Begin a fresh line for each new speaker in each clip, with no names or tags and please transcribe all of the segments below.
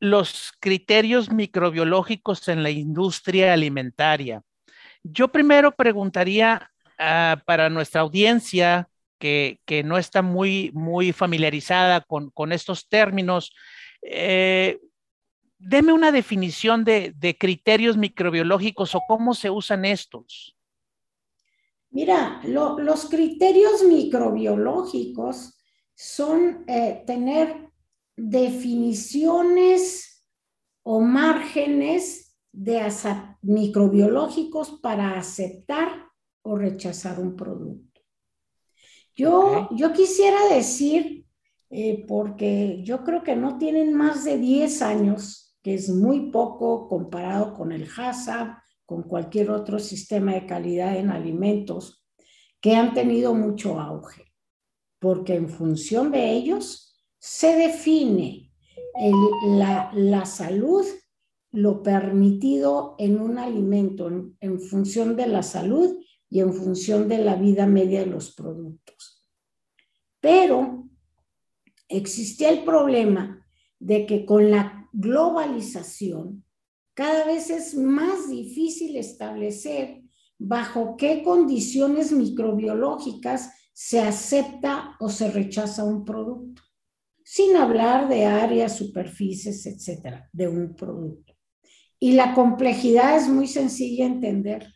los criterios microbiológicos en la industria alimentaria. Yo primero preguntaría ah, para nuestra audiencia que, no está muy, muy familiarizada con, estos términos, eh, deme una definición de, criterios microbiológicos o cómo se usan estos.
Mira, los criterios microbiológicos son eh, tener definiciones o márgenes de microbiológicos para aceptar o rechazar un producto. Yo, yo quisiera decir, eh, porque yo creo que no tienen más de 10 años, que es muy poco comparado con el HACCP, con cualquier otro sistema de calidad en alimentos, que han tenido mucho auge, porque en función de ellos se define la, salud, lo permitido en un alimento en, función de la salud y en función de la vida media de los productos. Pero existía el problema de que con la globalización cada vez es más difícil establecer bajo qué condiciones microbiológicas se acepta o se rechaza un producto sin hablar de áreas, superficies, etcétera, de un producto. Y la complejidad es muy sencilla entender,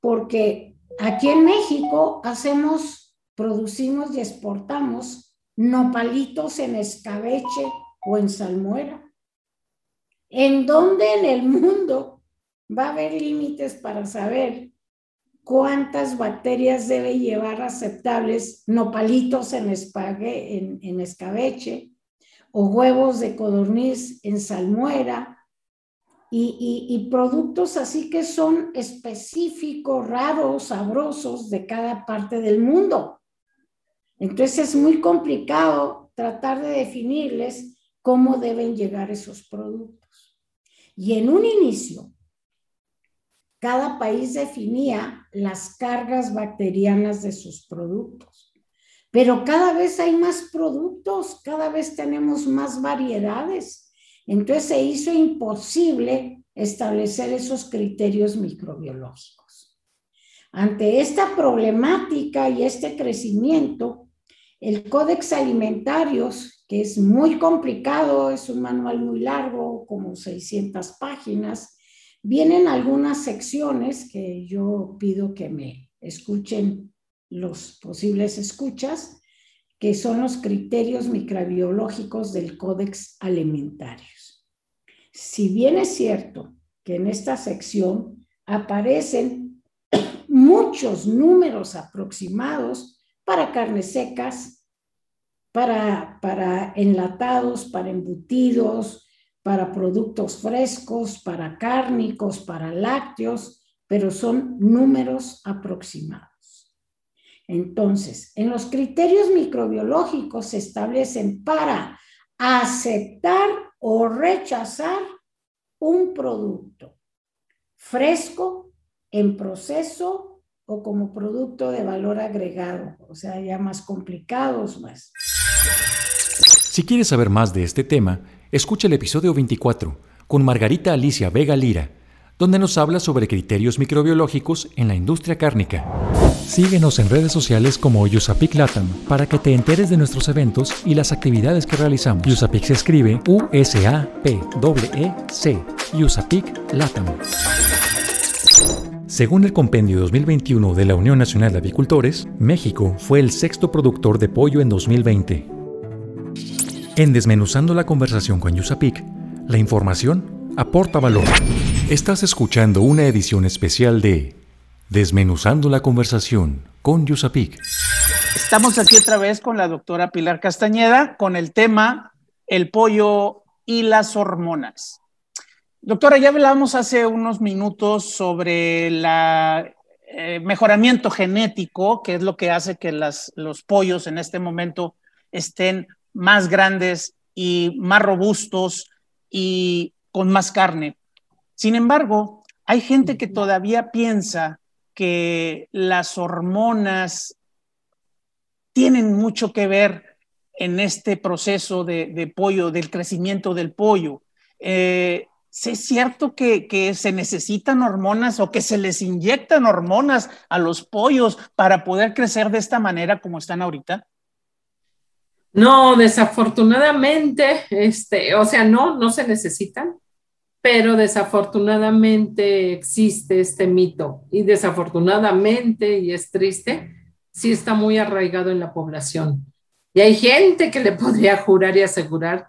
porque aquí en México hacemos, producimos y exportamos nopalitos en escabeche o en salmuera. ¿En dónde en el mundo va a haber límites para saber cuántas bacterias debe llevar aceptables nopalitos en, espague, en, escabeche o huevos de codorniz en salmuera y, y, productos así que son específicos, raros, sabrosos de cada parte del mundo. Entonces es muy complicado tratar de definirles cómo deben llegar esos productos. Y en un inicio, cada país definía las cargas bacterianas de sus productos. Pero cada vez hay más productos, cada vez tenemos más variedades. Entonces se hizo imposible establecer esos criterios microbiológicos. Ante esta problemática y este crecimiento, el Códex Alimentarios, que es muy complicado, es un manual muy largo, como 600 páginas, Vienen algunas secciones que yo pido que me escuchen los posibles escuchas, que son los criterios microbiológicos del Códex Alimentarios. Si bien es cierto que en esta sección aparecen muchos números aproximados para carnes secas, para, para enlatados, para embutidos, para productos frescos, para cárnicos, para lácteos, pero son números aproximados. Entonces, en los criterios microbiológicos se establecen para aceptar o rechazar un producto fresco, en proceso o como producto de valor agregado, o sea, ya más complicados más.
Si quieres saber más de este tema, Escucha el episodio 24 con Margarita Alicia Vega Lira, donde nos habla sobre criterios microbiológicos en la industria cárnica. Síguenos en redes sociales como USAPIC Latam para que te enteres de nuestros eventos y las actividades que realizamos. USAPIC se escribe U-S-A-P-E-C, USAPIC Latam. Según el Compendio 2021 de la Unión Nacional de Avicultores, México fue el sexto productor de pollo en 2020 en Desmenuzando la conversación con Yusapik, la información aporta valor. Estás escuchando una edición especial de Desmenuzando la conversación con Yusapik.
Estamos aquí otra vez con la doctora Pilar Castañeda con el tema el pollo y las hormonas. Doctora, ya hablamos hace unos minutos sobre el eh, mejoramiento genético, que es lo que hace que los pollos en este momento estén más grandes y más robustos y con más carne. Sin embargo, hay gente que todavía piensa que las hormonas tienen mucho que ver en este proceso de, pollo, del crecimiento del pollo. Eh, ¿Es cierto que, se necesitan hormonas o que se les inyectan hormonas a los pollos para poder crecer de esta manera como están ahorita?
No, desafortunadamente, este, o sea, no, no se necesitan, pero desafortunadamente existe este mito y desafortunadamente, y es triste, sí está muy arraigado en la población. Y hay gente que le podría jurar y asegurar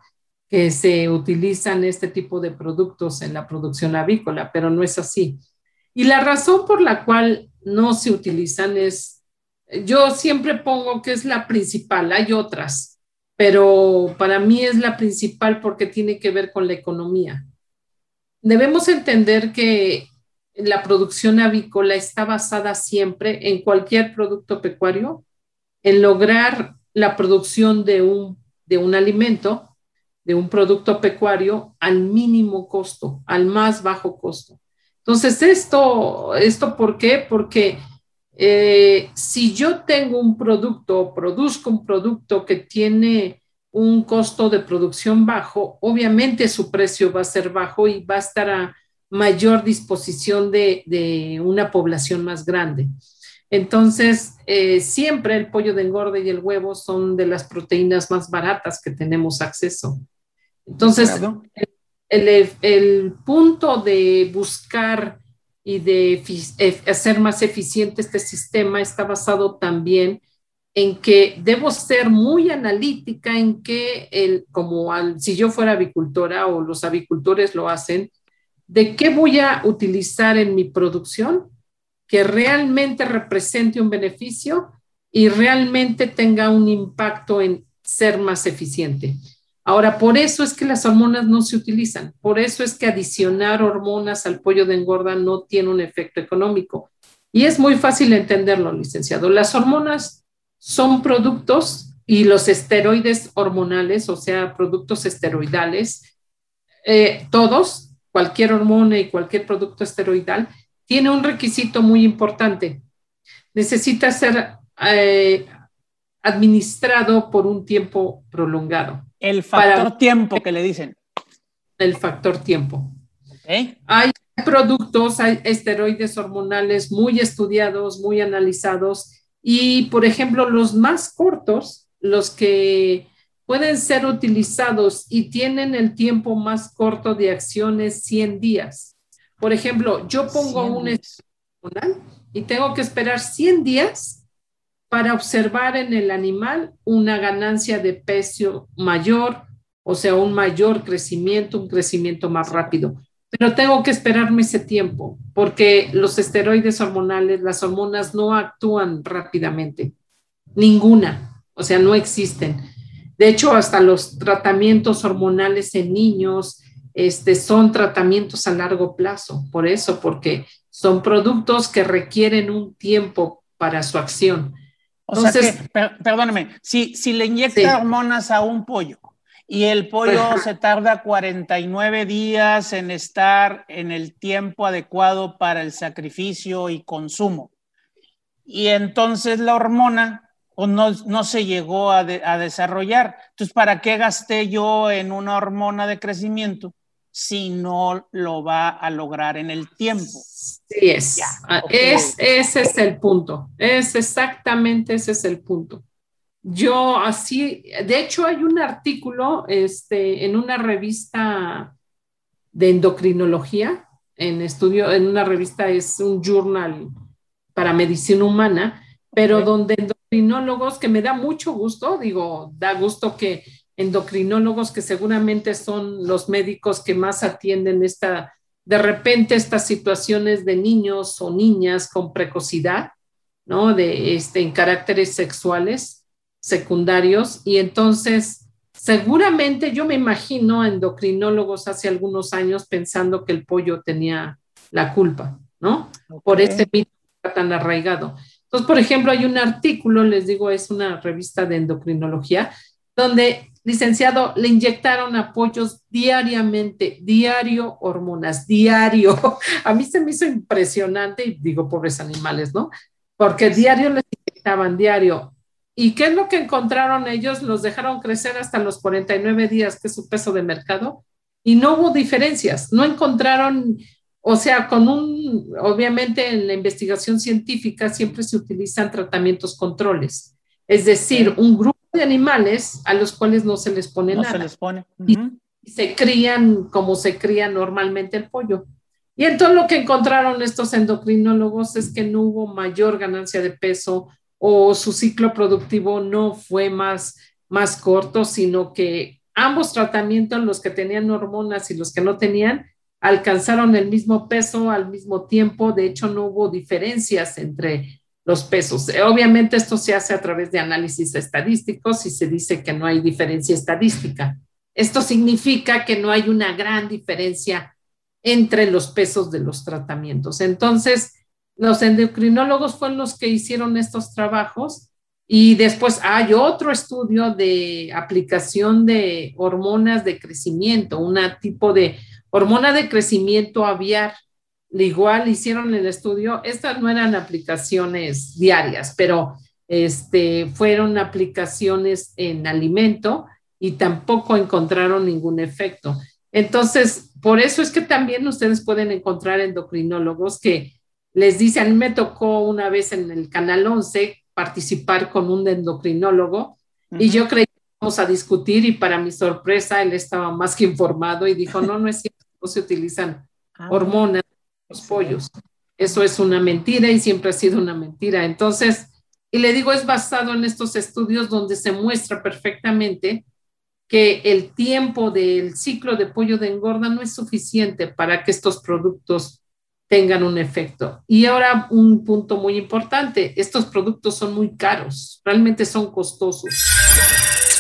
que se utilizan este tipo de productos en la producción avícola, pero no es así. Y la razón por la cual no se utilizan es, yo siempre pongo que es la principal, hay otras, pero para mí es la principal porque tiene que ver con la economía. Debemos entender que la producción avícola está basada siempre en cualquier producto pecuario, en lograr la producción de un, de un alimento de un producto pecuario al mínimo costo, al más bajo costo. Entonces, esto, esto ¿por qué? Porque eh, si yo tengo un producto, produzco un producto que tiene un costo de producción bajo, obviamente su precio va a ser bajo y va a estar a mayor disposición de, de una población más grande. Entonces, eh, siempre el pollo de engorde y el huevo son de las proteínas más baratas que tenemos acceso. Entonces, el, punto de buscar y de hacer más eficiente este sistema está basado también en que debo ser muy analítica en que, el, como si yo fuera avicultora o los avicultores lo hacen, de qué voy a utilizar en mi producción que realmente represente un beneficio y realmente tenga un impacto en ser más eficiente. Ahora, por eso es que las hormonas no se utilizan, por eso es que adicionar hormonas al pollo de engorda no tiene un efecto económico. Y es muy fácil entenderlo, licenciado. Las hormonas son productos y los esteroides hormonales, o sea, productos esteroidales, eh, todos, cualquier hormona y cualquier producto esteroidal, tiene un requisito muy importante. Necesita ser eh, administrado por un tiempo prolongado.
El factor tiempo que le dicen.
El factor tiempo. Hay productos, hay esteroides hormonales muy estudiados, muy analizados y, por ejemplo, los más cortos, los que pueden ser utilizados y tienen el tiempo más corto de acciones 100 días. Por ejemplo, yo pongo un hormonal y tengo que esperar 100 días para observar en el animal una ganancia de peso mayor, o sea, un mayor crecimiento, un crecimiento más rápido. Pero tengo que esperarme ese tiempo porque los esteroides hormonales, las hormonas no actúan rápidamente. Ninguna, o sea, no existen. De hecho, hasta los tratamientos hormonales en niños este, son tratamientos a largo plazo. Por eso, porque son productos que requieren un tiempo para su acción.
O sea que, perdóname, si, si le inyecta hormonas a un pollo y el pollo se tarda 49 días en estar en el tiempo adecuado para el sacrificio y consumo, y entonces la hormona o no, no se llegó a, a desarrollar, entonces ¿para qué gasté yo en una hormona de crecimiento si no lo va a lograr en el tiempo.
Sí, es. Ah, es ese es el punto. Es exactamente ese es el punto. Yo así, de hecho hay un artículo este, en una revista de endocrinología, en estudio, en una revista es un journal para medicina humana, pero donde endocrinólogos, que me da mucho gusto, digo, da gusto que endocrinólogos que seguramente son los médicos que más atienden esta, de repente estas situaciones de niños o niñas con precocidad, ¿no? De este, en caracteres sexuales secundarios y entonces Seguramente yo me imagino endocrinólogos hace algunos años pensando que el pollo tenía la culpa, ¿no? Por este mito tan arraigado. Entonces, por ejemplo, hay un artículo, les digo, es una revista de endocrinología, donde, licenciado, le inyectaron apoyos diariamente, diario hormonas, diario. A mí se me hizo impresionante y digo, pobres animales, ¿no? Porque diario les inyectaban, diario. ¿Y qué es lo que encontraron ellos? Los dejaron crecer hasta los 49 días, que es su peso de mercado, y no hubo diferencias, no encontraron o sea, con un, obviamente en la investigación científica siempre se utilizan tratamientos controles, es decir, un grupo de animales a los cuales no se les pone nada.
se les pone.
y, se crían como se cría normalmente el pollo. Y entonces lo que encontraron estos endocrinólogos es que no hubo mayor ganancia de peso o su ciclo productivo no fue más, más corto, sino que ambos tratamientos, los que tenían hormonas y los que no tenían, alcanzaron el mismo peso al mismo tiempo, de hecho no hubo diferencias entre los pesos. Obviamente esto se hace a través de análisis estadísticos y se dice que no hay diferencia estadística. Esto significa que no hay una gran diferencia entre los pesos de los tratamientos. Entonces, los endocrinólogos fueron los que hicieron estos trabajos y después hay otro estudio de aplicación de hormonas de crecimiento, un tipo de hormona de crecimiento aviar. Igual hicieron el estudio, estas no eran aplicaciones diarias, pero este, fueron aplicaciones en alimento y tampoco encontraron ningún efecto. Entonces, por eso es que también ustedes pueden encontrar endocrinólogos que les dicen, a mí me tocó una vez en el Canal 11 participar con un endocrinólogo y yo creí que íbamos a discutir y para mi sorpresa él estaba más que informado y dijo, no, no es cierto no se utilizan ah, hormonas los pollos. Eso es una mentira y siempre ha sido una mentira. Entonces, y le digo, es basado en estos estudios donde se muestra perfectamente que el tiempo del ciclo de pollo de engorda no es suficiente para que estos productos tengan un efecto. Y ahora un punto muy importante, estos productos son muy caros, realmente son costosos.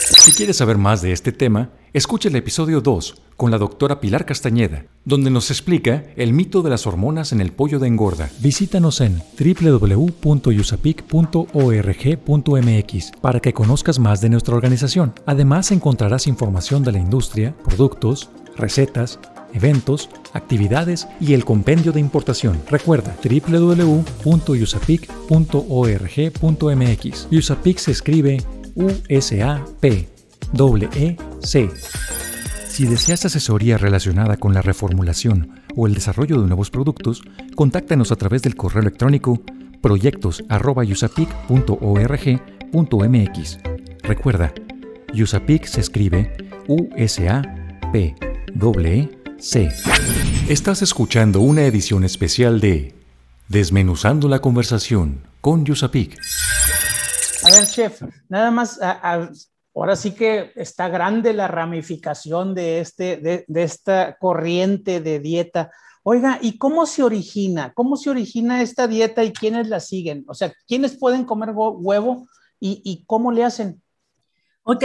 Si quieres saber más de este tema, escucha el episodio 2 con la doctora Pilar Castañeda, donde nos explica el mito de las hormonas en el pollo de engorda. Visítanos en www.usapic.org.mx para que conozcas más de nuestra organización. Además encontrarás información de la industria, productos, recetas, eventos, actividades y el compendio de importación. Recuerda www.usapic.org.mx. USAPIC se escribe USAP C. Si deseas asesoría relacionada con la reformulación o el desarrollo de nuevos productos, contáctanos a través del correo electrónico proyectos@usapic.org.mx. Recuerda, USAPIC se escribe U S A P E C. Estás escuchando una edición especial de Desmenuzando la conversación con USAPIC.
A ver, chef, nada más ahora sí que está grande la ramificación de, este, de, esta corriente de dieta. Oiga, ¿y cómo se origina? ¿Cómo se origina esta dieta y quiénes la siguen? O sea, ¿quiénes pueden comer huevo y, cómo le hacen?
Ok,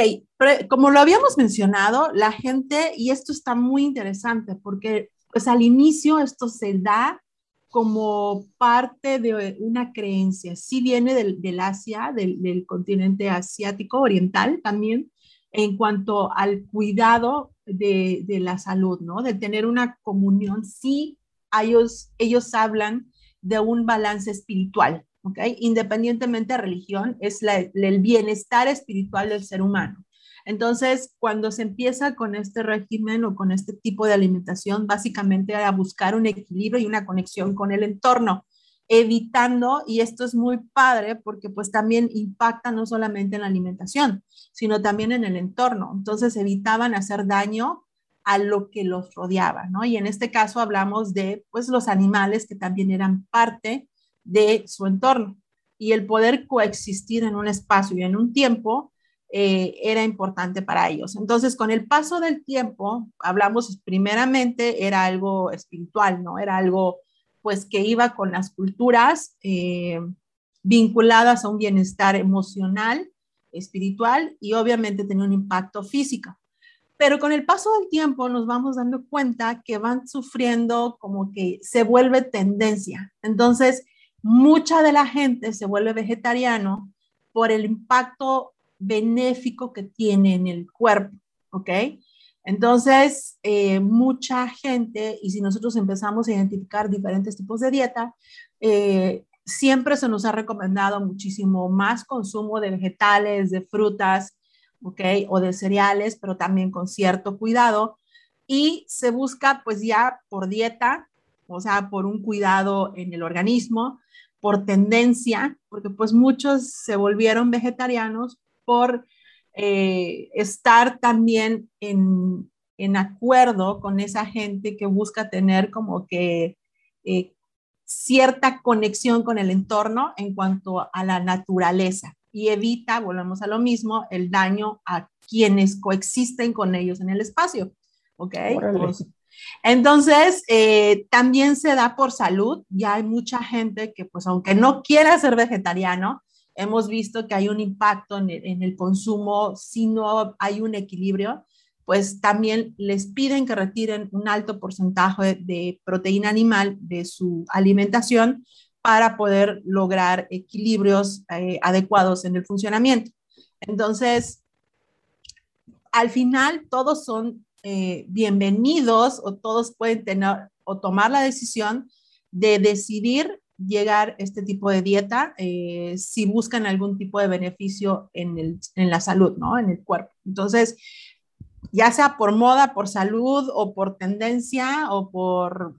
como lo habíamos mencionado, la gente, y esto está muy interesante porque pues al inicio esto se da como parte de una creencia. Sí viene del, Asia, del, continente asiático oriental también, en cuanto al cuidado de, la salud, ¿no? De tener una comunión. Sí, ellos, ellos hablan de un balance espiritual, ¿ok? Independientemente de religión, es el bienestar espiritual del ser humano. Entonces, cuando se empieza con este régimen o con este tipo de alimentación, básicamente a buscar un equilibrio y una conexión con el entorno, evitando, y esto es muy padre porque pues también impacta no solamente en la alimentación, sino también en el entorno. Entonces, evitaban hacer daño a lo que los rodeaba, ¿no? Y en este caso hablamos de pues los animales que también eran parte de su entorno y el poder coexistir en un espacio y en un tiempo eh, era importante para ellos. Entonces, con el paso del tiempo, hablamos primeramente, era algo espiritual, ¿no? Era algo, pues, que iba con las culturas eh, vinculadas a un bienestar emocional espiritual y obviamente tenía un impacto físico. Pero con el paso del tiempo nos vamos dando cuenta que van sufriendo como que se vuelve tendencia. Entonces, mucha de la gente se vuelve vegetariano por el impacto benéfico que tiene en el cuerpo, ¿ok? Entonces, eh, mucha gente, y si nosotros empezamos a identificar diferentes tipos de dieta, eh, siempre se nos ha recomendado muchísimo más consumo de vegetales, de frutas, ¿ok? O de cereales, pero también con cierto cuidado. Y se busca pues ya por dieta, o sea, por un cuidado en el organismo, por tendencia, porque pues muchos se volvieron vegetarianos por eh, estar también en, en, acuerdo con esa gente que busca tener como que eh, cierta conexión con el entorno en cuanto a la naturaleza y evita, volvemos a lo mismo, el daño a quienes coexisten con ellos en el espacio. ¿Ok? Entonces, eh, también se da por salud. Ya hay mucha gente que, pues, aunque no quiera ser vegetariano, hemos visto que hay un impacto en el, en el consumo si no hay un equilibrio pues también les piden que retiren un alto porcentaje de proteína animal de su alimentación para poder lograr equilibrios eh, adecuados en el funcionamiento. Entonces, al final todos son eh, bienvenidos o todos pueden tener o tomar la decisión de decidir llegar este tipo de dieta eh, si buscan algún tipo de beneficio en, el, en la salud, ¿no? En el cuerpo. Entonces, ya sea por moda, por salud o por tendencia o por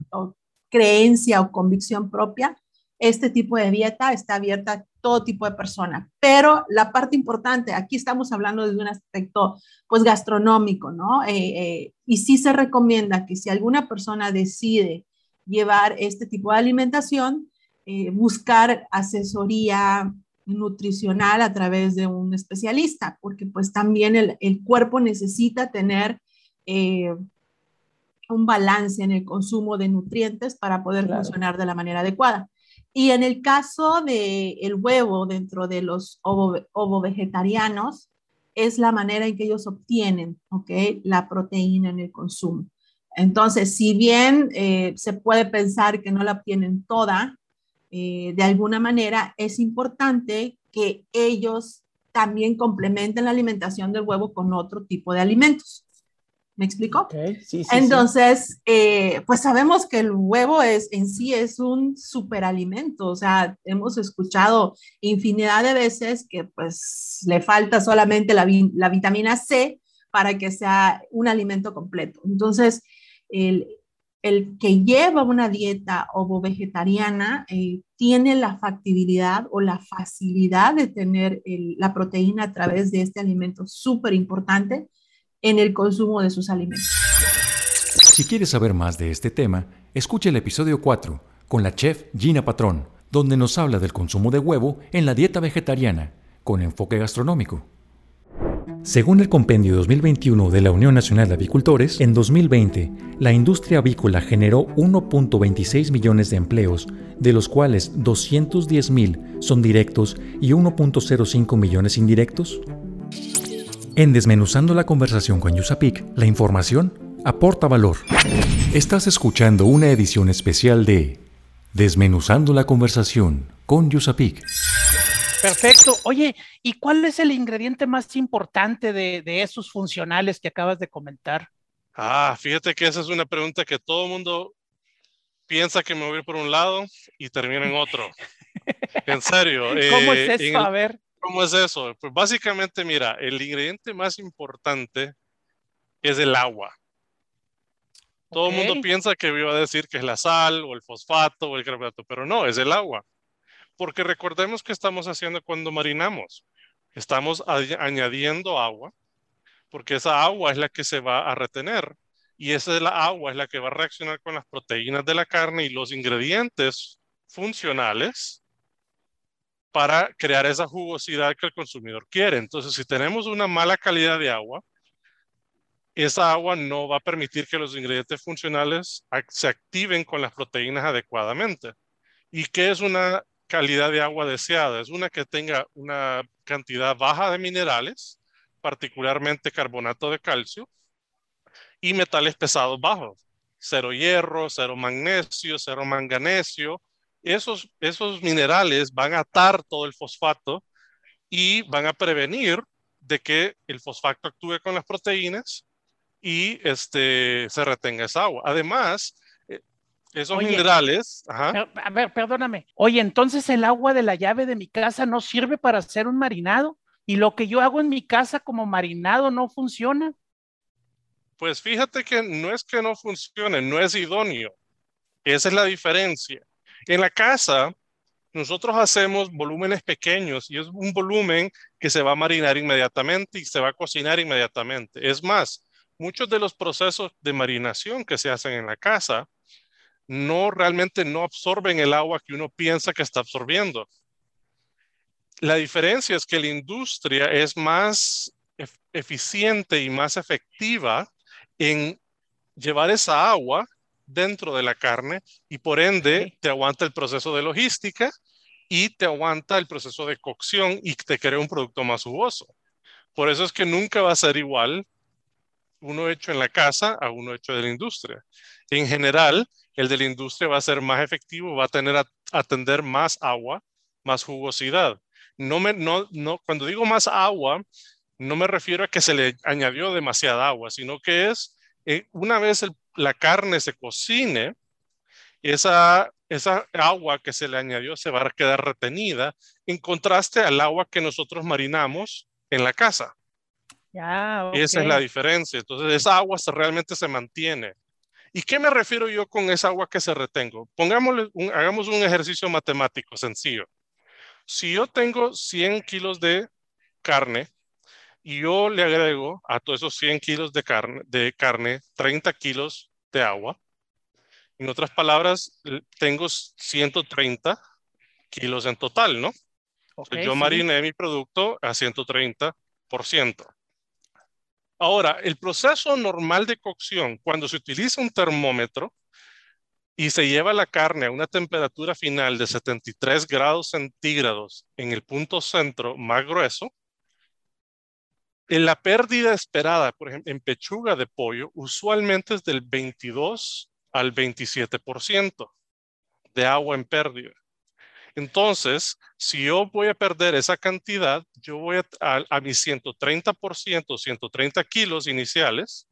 creencia o convicción propia, este tipo de dieta está abierta a todo tipo de personas. Pero la parte importante, aquí estamos hablando de un aspecto pues gastronómico, ¿no? Eh, eh, y sí se recomienda que si alguna persona decide llevar este tipo de alimentación, eh, buscar asesoría nutricional a través de un especialista, porque pues también el, cuerpo necesita tener eh, un balance en el consumo de nutrientes para poder funcionar de la manera adecuada. Y en el caso del el huevo dentro de los ovo, vegetarianos, es la manera en que ellos obtienen ¿okay? la proteína en el consumo. Entonces, si bien eh, se puede pensar que no la obtienen toda, eh, de alguna manera es importante que ellos también complementen la alimentación del huevo con otro tipo de alimentos. ¿Me explico? Entonces, eh, pues sabemos que el huevo es en sí es un superalimento, o sea, hemos escuchado infinidad de veces que pues le falta solamente la, la vitamina C para que sea un alimento completo. Entonces, el, el que lleva una dieta ovo-vegetariana eh, tiene la factibilidad o la facilidad de tener la proteína a través de este alimento súper importante en el consumo de sus alimentos.
Si quieres saber más de este tema, escucha el episodio 4 con la chef Gina Patrón, donde nos habla del consumo de huevo en la dieta vegetariana, con enfoque gastronómico. Según el Compendio 2021 de la Unión Nacional de Avicultores, en 2020 la industria avícola generó 1.26 millones de empleos, de los cuales 210 mil son directos y 1.05 millones indirectos. En Desmenuzando la conversación con Yusapik, la información aporta valor. Estás escuchando una edición especial de Desmenuzando la conversación con Yusapik.
Perfecto. Oye, ¿y cuál es el ingrediente más importante de, esos funcionales que acabas de comentar?
Ah, fíjate que esa es una pregunta que todo el mundo piensa que me voy por un lado y termina en otro. en serio.
¿Cómo es eh, eso? A ver.
¿Cómo es eso? Pues básicamente, mira, el ingrediente más importante es el agua. Todo el mundo piensa que iba a decir que es la sal o el fosfato o el carbonato, pero no, es el agua. Porque recordemos que estamos haciendo cuando marinamos. Estamos añadiendo agua, porque esa agua es la que se va a retener y esa es la agua es la que va a reaccionar con las proteínas de la carne y los ingredientes funcionales para crear esa jugosidad que el consumidor quiere. Entonces, si tenemos una mala calidad de agua, esa agua no va a permitir que los ingredientes funcionales se activen con las proteínas adecuadamente. ¿Y qué es una calidad de agua deseada, es una que tenga una cantidad baja de minerales, particularmente carbonato de calcio, y metales pesados bajos, cero hierro, cero magnesio, cero manganesio. Esos, esos minerales van a atar todo el fosfato y van a prevenir de que el fosfato actúe con las proteínas y este, se retenga esa agua. Además, esos minerales...
A ver, perdóname. Oye, entonces el agua de la llave de mi casa no sirve para hacer un marinado y lo que yo hago en mi casa como marinado no funciona.
Pues fíjate que no es que no funcione, no es idóneo. Esa es la diferencia. En la casa, nosotros hacemos volúmenes pequeños y es un volumen que se va a marinar inmediatamente y se va a cocinar inmediatamente. Es más, muchos de los procesos de marinación que se hacen en la casa no realmente no absorben el agua que uno piensa que está absorbiendo. La diferencia es que la industria es más eficiente y más efectiva en llevar esa agua dentro de la carne y por ende te aguanta el proceso de logística y te aguanta el proceso de cocción y te crea un producto más jugoso. Por eso es que nunca va a ser igual uno hecho en la casa a uno hecho de la industria. En general, el de la industria va a ser más efectivo, va a tener a atender más agua, más jugosidad. No me, no, no, cuando digo más agua, no me refiero a que se le añadió demasiada agua, sino que es eh, una vez la carne se cocine, esa, esa agua que se le añadió se va a quedar retenida en contraste al agua que nosotros marinamos en la casa.
Ya,
Esa es la diferencia. Entonces, esa agua se, realmente se mantiene. ¿Y qué me refiero yo con esa agua que se retengo? Pongámosle hagamos un ejercicio matemático sencillo. Si yo tengo 100 kilos de carne y yo le agrego a todos esos 100 kilos de carne, de carne 30 kilos de agua. En otras palabras, tengo 130 kilos en total, ¿no? yo mariné mi producto a 130%. Ahora, el proceso normal de cocción, cuando se utiliza un termómetro y se lleva la carne a una temperatura final de 73 grados centígrados en el punto centro más grueso, en la pérdida esperada, por ejemplo, en pechuga de pollo, usualmente es del 22 al 27% de agua en pérdida. Entonces, si yo voy a perder esa cantidad, yo voy a, a, mis 130%, 130 kilos iniciales,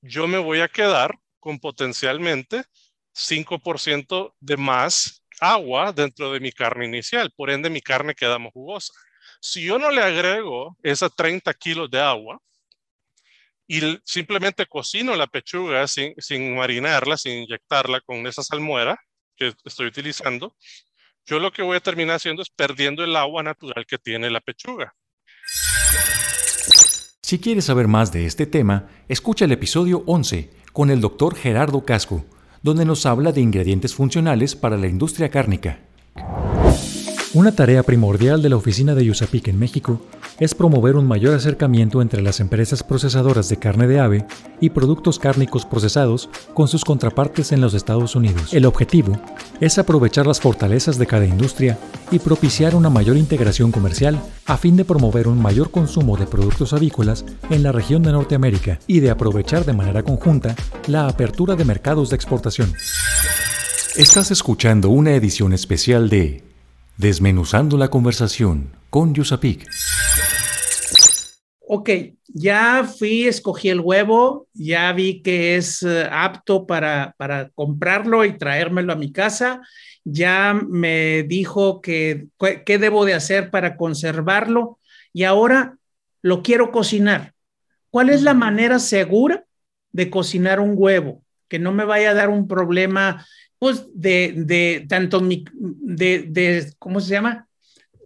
yo me voy a quedar con potencialmente 5% de más agua dentro de mi carne inicial. Por ende, mi carne queda más jugosa. Si yo no le agrego esas 30 kilos de agua y simplemente cocino la pechuga sin, sin marinarla, sin inyectarla con esa salmuera que estoy utilizando, yo lo que voy a terminar haciendo es perdiendo el agua natural que tiene la pechuga.
Si quieres saber más de este tema, escucha el episodio 11 con el doctor Gerardo Casco, donde nos habla de ingredientes funcionales para la industria cárnica. Una tarea primordial de la oficina de USAPIC en México es promover un mayor acercamiento entre las empresas procesadoras de carne de ave y productos cárnicos procesados con sus contrapartes en los Estados Unidos. El objetivo es aprovechar las fortalezas de cada industria y propiciar una mayor integración comercial a fin de promover un mayor consumo de productos avícolas en la región de Norteamérica y de aprovechar de manera conjunta la apertura de mercados de exportación. Estás escuchando una edición especial de Desmenuzando la conversación con Yusapik.
Ok, ya fui, escogí el huevo, ya vi que es eh, apto para, para comprarlo y traérmelo a mi casa. Ya me dijo que qué debo de hacer para conservarlo y ahora lo quiero cocinar. ¿Cuál es la manera segura de cocinar un huevo? Que no me vaya a dar un problema pues de, de tanto de, de, ¿cómo se llama?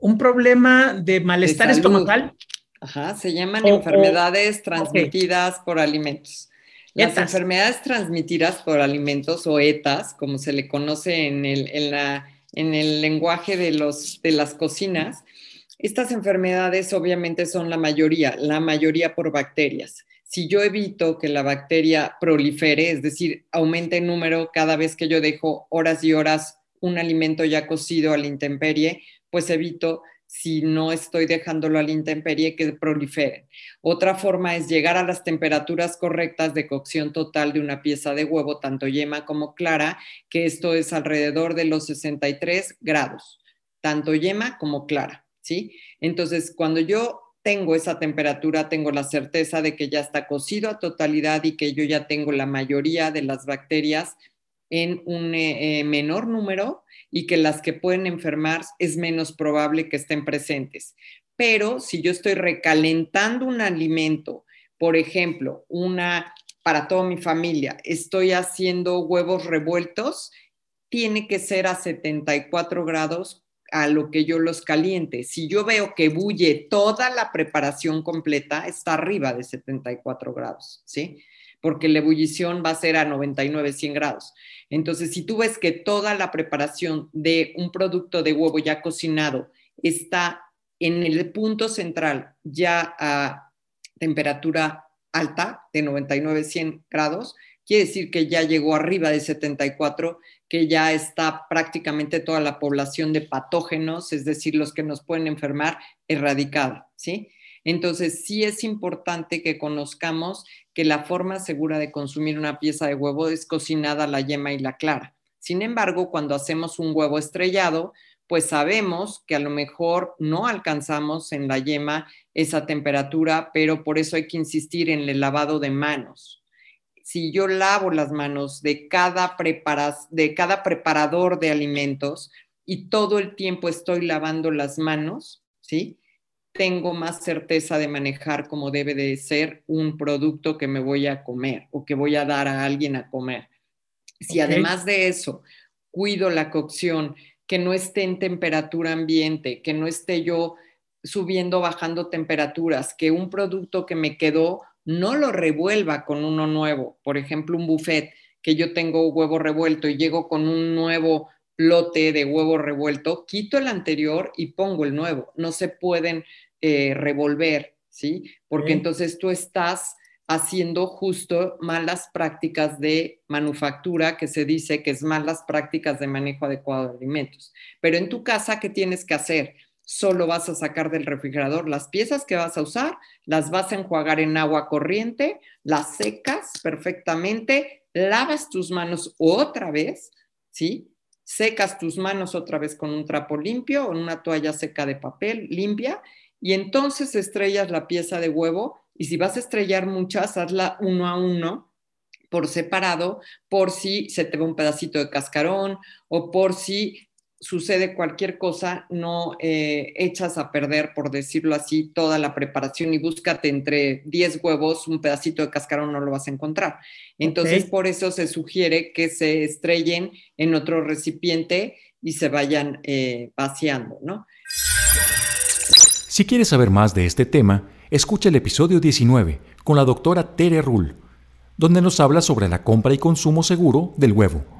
Un problema de malestar estomacal.
Ajá, se llaman enfermedades transmitidas por alimentos. Las enfermedades transmitidas por alimentos o ETAs, como se le conoce en el, en la, en el lenguaje de, los, de las cocinas, estas enfermedades obviamente son la mayoría, la mayoría por bacterias si yo evito que la bacteria prolifere, es decir, aumente en número cada vez que yo dejo horas y horas un alimento ya cocido a la intemperie, pues evito si no estoy dejándolo a la intemperie que proliferen. Otra forma es llegar a las temperaturas correctas de cocción total de una pieza de huevo, tanto yema como clara, que esto es alrededor de los 63 grados, tanto yema como clara, ¿sí? Entonces, cuando yo tengo esa temperatura, tengo la certeza de que ya está cocido a totalidad y que yo ya tengo la mayoría de las bacterias en un eh, eh, menor número y que las que pueden enfermar es menos probable que estén presentes. Pero si yo estoy recalentando un alimento, por ejemplo, una para toda mi familia, estoy haciendo huevos revueltos, tiene que ser a 74 grados a lo que yo los caliente. Si yo veo que bulle toda la preparación completa, está arriba de 74 grados, ¿sí? Porque la ebullición va a ser a 99, 100 grados. Entonces, si tú ves que toda la preparación de un producto de huevo ya cocinado está en el punto central, ya a temperatura alta, de 99, 100 grados, quiere decir que ya llegó arriba de 74, que ya está prácticamente toda la población de patógenos, es decir, los que nos pueden enfermar, erradicada, ¿sí? Entonces, sí es importante que conozcamos que la forma segura de consumir una pieza de huevo es cocinada la yema y la clara. Sin embargo, cuando hacemos un huevo estrellado, pues sabemos que a lo mejor no alcanzamos en la yema esa temperatura, pero por eso hay que insistir en el lavado de manos, si yo lavo las manos de cada, de cada preparador de alimentos y todo el tiempo estoy lavando las manos, ¿sí? Tengo más certeza de manejar como debe de ser un producto que me voy a comer o que voy a dar a alguien a comer. Si además de eso cuido la cocción, que no esté en temperatura ambiente, que no esté yo subiendo, bajando temperaturas, que un producto que me quedó no lo revuelva con uno nuevo. Por ejemplo, un buffet que yo tengo huevo revuelto y llego con un nuevo lote de huevo revuelto, quito el anterior y pongo el nuevo. No se pueden eh, revolver, ¿sí? Porque entonces tú estás haciendo justo malas prácticas de manufactura, que se dice que es malas prácticas de manejo adecuado de alimentos. Pero en tu casa, ¿qué tienes que hacer? solo vas a sacar del refrigerador las piezas que vas a usar, las vas a enjuagar en agua corriente, las secas perfectamente, lavas tus manos otra vez, ¿sí? Secas tus manos otra vez con un trapo limpio o una toalla seca de papel limpia y entonces estrellas la pieza de huevo y si vas a estrellar muchas, hazla uno a uno por separado, por si se te va un pedacito de cascarón o por si sucede cualquier cosa, no eh, echas a perder, por decirlo así, toda la preparación y búscate entre 10 huevos, un pedacito de cascarón no lo vas a encontrar. Entonces, por eso se sugiere que se estrellen en otro recipiente y se vayan eh, vaciando, ¿no?
Si quieres saber más de este tema, escucha el episodio 19 con la doctora Tere Rull, donde nos habla sobre la compra y consumo seguro del huevo.